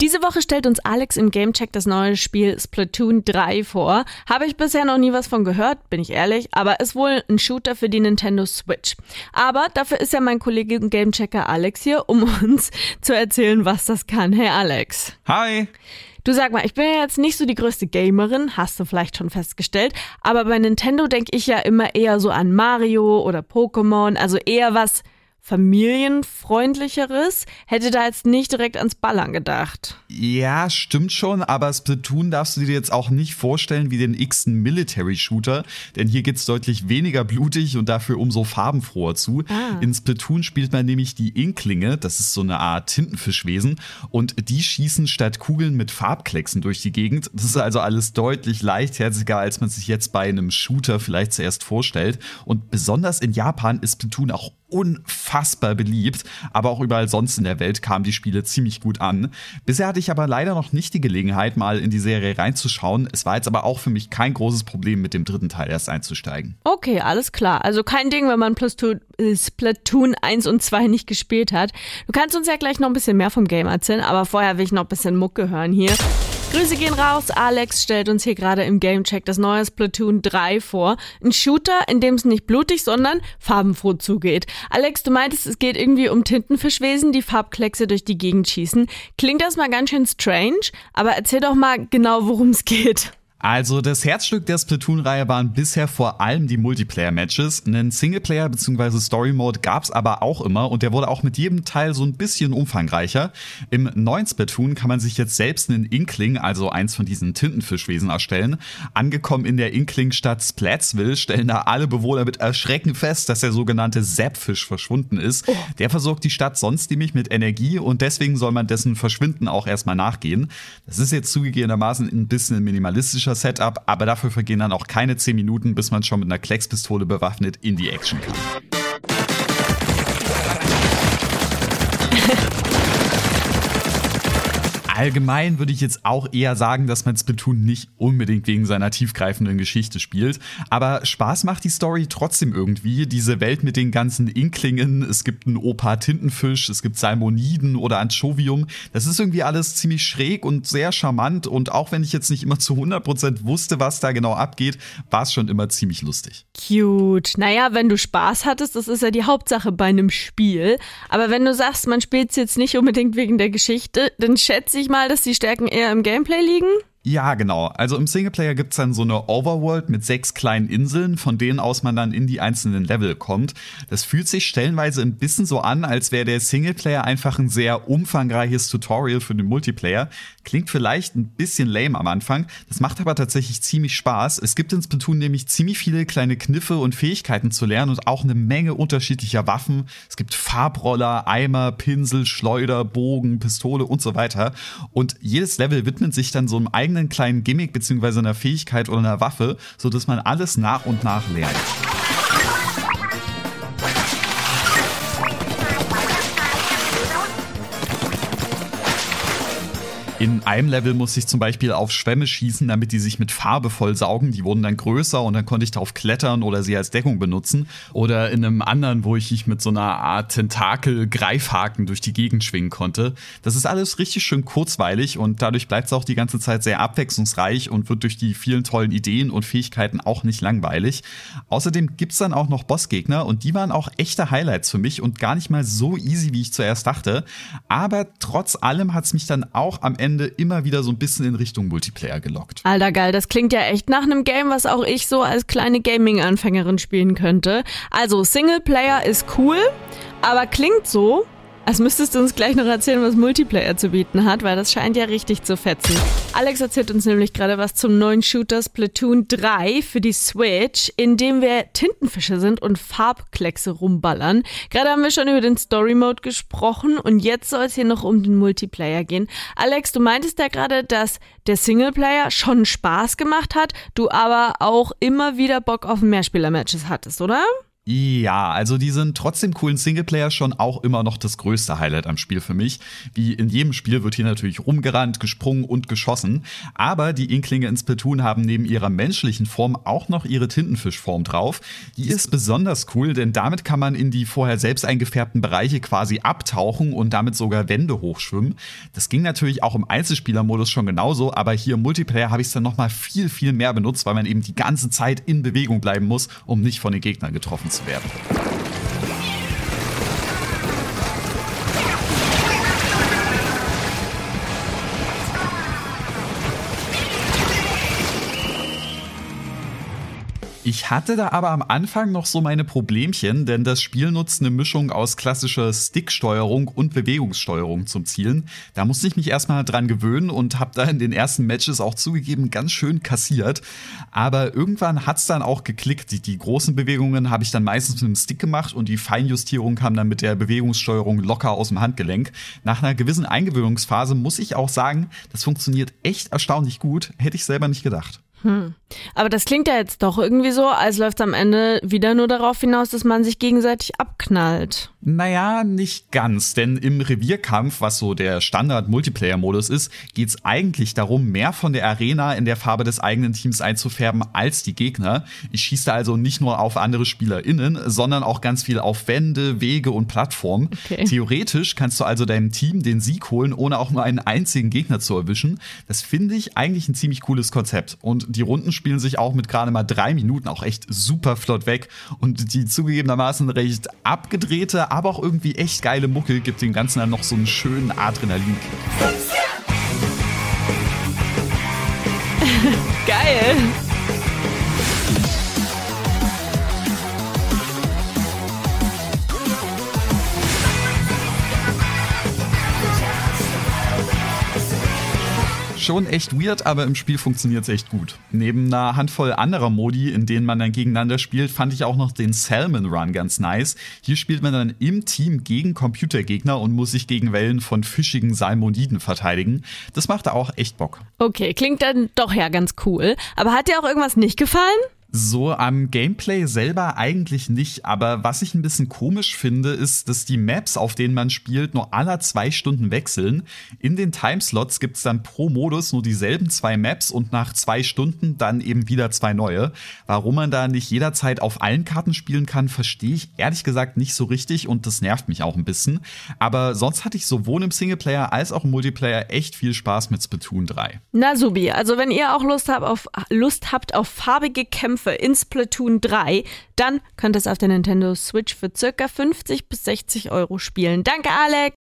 Diese Woche stellt uns Alex im Gamecheck das neue Spiel Splatoon 3 vor. Habe ich bisher noch nie was von gehört, bin ich ehrlich, aber ist wohl ein Shooter für die Nintendo Switch. Aber dafür ist ja mein Kollege und Gamechecker Alex hier, um uns zu erzählen, was das kann. Hey Alex. Hi. Du sag mal, ich bin ja jetzt nicht so die größte Gamerin, hast du vielleicht schon festgestellt, aber bei Nintendo denke ich ja immer eher so an Mario oder Pokémon, also eher was familienfreundlicheres. Hätte da jetzt nicht direkt ans Ballern gedacht. Ja, stimmt schon, aber Splatoon darfst du dir jetzt auch nicht vorstellen wie den x-ten Military Shooter, denn hier geht's deutlich weniger blutig und dafür umso farbenfroher zu. Ah. In Splatoon spielt man nämlich die Inklinge, das ist so eine Art Tintenfischwesen und die schießen statt Kugeln mit Farbklecksen durch die Gegend. Das ist also alles deutlich leichtherziger, als man sich jetzt bei einem Shooter vielleicht zuerst vorstellt und besonders in Japan ist Splatoon auch unfassbar beliebt, aber auch überall sonst in der Welt kamen die Spiele ziemlich gut an. Bisher hatte ich aber leider noch nicht die Gelegenheit, mal in die Serie reinzuschauen. Es war jetzt aber auch für mich kein großes Problem, mit dem dritten Teil erst einzusteigen. Okay, alles klar. Also kein Ding, wenn man äh, Splatoon 1 und 2 nicht gespielt hat. Du kannst uns ja gleich noch ein bisschen mehr vom Game erzählen, aber vorher will ich noch ein bisschen Mucke hören hier. Grüße gehen raus. Alex stellt uns hier gerade im Gamecheck das neue Splatoon 3 vor. Ein Shooter, in dem es nicht blutig, sondern farbenfroh zugeht. Alex, du meintest, es geht irgendwie um Tintenfischwesen, die Farbkleckse durch die Gegend schießen. Klingt das mal ganz schön strange, aber erzähl doch mal genau, worum es geht. Also das Herzstück der Splatoon-Reihe waren bisher vor allem die Multiplayer-Matches. Einen Singleplayer bzw. Story-Mode gab's aber auch immer und der wurde auch mit jedem Teil so ein bisschen umfangreicher. Im neuen Splatoon kann man sich jetzt selbst einen Inkling, also eins von diesen Tintenfischwesen, erstellen. Angekommen in der Inkling-Stadt Splatsville stellen da alle Bewohner mit Erschrecken fest, dass der sogenannte Zapfisch verschwunden ist. Oh. Der versorgt die Stadt sonst nämlich mit Energie und deswegen soll man dessen Verschwinden auch erstmal nachgehen. Das ist jetzt zugegebenermaßen ein bisschen minimalistischer klassischer Setup, aber dafür vergehen dann auch keine 10 Minuten, bis man schon mit einer Kleckspistole bewaffnet in die Action kann. Allgemein würde ich jetzt auch eher sagen, dass man Splatoon nicht unbedingt wegen seiner tiefgreifenden Geschichte spielt. Aber Spaß macht die Story trotzdem irgendwie. Diese Welt mit den ganzen Inklingen, es gibt einen Opa Tintenfisch, es gibt Salmoniden oder Anchovium. Das ist irgendwie alles ziemlich schräg und sehr charmant. Und auch wenn ich jetzt nicht immer zu 100% wusste, was da genau abgeht, war es schon immer ziemlich lustig. Cute. Naja, wenn du Spaß hattest, das ist ja die Hauptsache bei einem Spiel. Aber wenn du sagst, man spielt es jetzt nicht unbedingt wegen der Geschichte, dann schätze ich ich mal, dass die Stärken eher im Gameplay liegen? Ja, genau. Also im Singleplayer gibt's dann so eine Overworld mit sechs kleinen Inseln, von denen aus man dann in die einzelnen Level kommt. Das fühlt sich stellenweise ein bisschen so an, als wäre der Singleplayer einfach ein sehr umfangreiches Tutorial für den Multiplayer. Klingt vielleicht ein bisschen lame am Anfang, das macht aber tatsächlich ziemlich Spaß. Es gibt in Splatoon nämlich ziemlich viele kleine Kniffe und Fähigkeiten zu lernen und auch eine Menge unterschiedlicher Waffen. Es gibt Farbroller, Eimer, Pinsel, Schleuder, Bogen, Pistole und so weiter. Und jedes Level widmet sich dann so einem eigenen eigenen kleinen Gimmick beziehungsweise einer Fähigkeit oder einer Waffe, so dass man alles nach und nach lernt. In einem Level musste ich zum Beispiel auf Schwämme schießen, damit die sich mit Farbe vollsaugen. Die wurden dann größer und dann konnte ich darauf klettern oder sie als Deckung benutzen. Oder in einem anderen, wo ich mich mit so einer Art Tentakel-Greifhaken durch die Gegend schwingen konnte. Das ist alles richtig schön kurzweilig und dadurch bleibt es auch die ganze Zeit sehr abwechslungsreich und wird durch die vielen tollen Ideen und Fähigkeiten auch nicht langweilig. Außerdem gibt's dann auch noch Bossgegner und die waren auch echte Highlights für mich und gar nicht mal so easy, wie ich zuerst dachte. Aber trotz allem hat's mich dann auch am Ende Ende immer wieder so ein bisschen in Richtung Multiplayer gelockt. Alter geil, das klingt ja echt nach einem Game, was auch ich so als kleine Gaming-Anfängerin spielen könnte. Also Singleplayer ist cool, aber klingt so, als müsstest du uns gleich noch erzählen, was Multiplayer zu bieten hat, weil das scheint ja richtig zu fetzen. Alex erzählt uns nämlich gerade was zum neuen Shooter Splatoon 3 für die Switch, in dem wir Tintenfische sind und Farbkleckse rumballern. Gerade haben wir schon über den Story Mode gesprochen und jetzt soll es hier noch um den Multiplayer gehen. Alex, du meintest ja gerade, dass der Singleplayer schon Spaß gemacht hat, du aber auch immer wieder Bock auf Mehrspieler-Matches hattest, oder? Ja, also die sind trotzdem coolen Singleplayer schon auch immer noch das größte Highlight am Spiel für mich. Wie in jedem Spiel wird hier natürlich rumgerannt, gesprungen und geschossen. Aber die Inklinge ins Splatoon haben neben ihrer menschlichen Form auch noch ihre Tintenfischform drauf. Die ist besonders cool, denn damit kann man in die vorher selbst eingefärbten Bereiche quasi abtauchen und damit sogar Wände hochschwimmen. Das ging natürlich auch im Einzelspielermodus schon genauso, aber hier im Multiplayer habe ich es dann nochmal viel, viel mehr benutzt, weil man eben die ganze Zeit in Bewegung bleiben muss, um nicht von den Gegnern getroffen zu zu Ich hatte da aber am Anfang noch so meine Problemchen, denn das Spiel nutzt eine Mischung aus klassischer Sticksteuerung und Bewegungssteuerung zum Zielen. Da musste ich mich erstmal dran gewöhnen und habe da in den ersten Matches auch zugegeben ganz schön kassiert. Aber irgendwann hat's dann auch geklickt. Die, die großen Bewegungen habe ich dann meistens mit dem Stick gemacht und die Feinjustierung kam dann mit der Bewegungssteuerung locker aus dem Handgelenk. Nach einer gewissen Eingewöhnungsphase muss ich auch sagen, das funktioniert echt erstaunlich gut. Hätte ich selber nicht gedacht. Hm. Aber das klingt ja jetzt doch irgendwie so, als läuft es am Ende wieder nur darauf hinaus, dass man sich gegenseitig abknallt. Naja, nicht ganz, denn im Revierkampf, was so der Standard-Multiplayer-Modus ist, geht es eigentlich darum, mehr von der Arena in der Farbe des eigenen Teams einzufärben als die Gegner. Ich schieße da also nicht nur auf andere SpielerInnen, sondern auch ganz viel auf Wände, Wege und Plattformen. Okay. Theoretisch kannst du also deinem Team den Sieg holen, ohne auch nur einen einzigen Gegner zu erwischen. Das finde ich eigentlich ein ziemlich cooles Konzept. Und die Runden spielen sich auch mit gerade mal drei Minuten auch echt super flott weg. Und die zugegebenermaßen recht abgedrehte, aber auch irgendwie echt geile Mucke gibt dem Ganzen dann noch so einen schönen Adrenalin-Kick. Geil! Schon echt weird, aber im Spiel funktioniert es echt gut. Neben einer Handvoll anderer Modi, in denen man dann gegeneinander spielt, fand ich auch noch den Salmon Run ganz nice. Hier spielt man dann im Team gegen Computergegner und muss sich gegen Wellen von fischigen Salmoniden verteidigen. Das macht auch echt Bock. Okay, klingt dann doch ja ganz cool. Aber hat dir auch irgendwas nicht gefallen? So am Gameplay selber eigentlich nicht, aber was ich ein bisschen komisch finde, ist, dass die Maps, auf denen man spielt, nur alle zwei Stunden wechseln. In den Timeslots gibt's dann pro Modus nur dieselben zwei Maps und nach zwei Stunden dann eben wieder zwei neue. Warum man da nicht jederzeit auf allen Karten spielen kann, verstehe ich ehrlich gesagt nicht so richtig und das nervt mich auch ein bisschen. Aber sonst hatte ich sowohl im Singleplayer als auch im Multiplayer echt viel Spaß mit Splatoon 3. Na Subi, also wenn ihr auch Lust habt auf, Lust habt auf farbige Kämpfe, Kämpfe in Splatoon 3, dann könnt ihr es auf der Nintendo Switch für circa 50 bis 60 Euro spielen. Danke, Alex!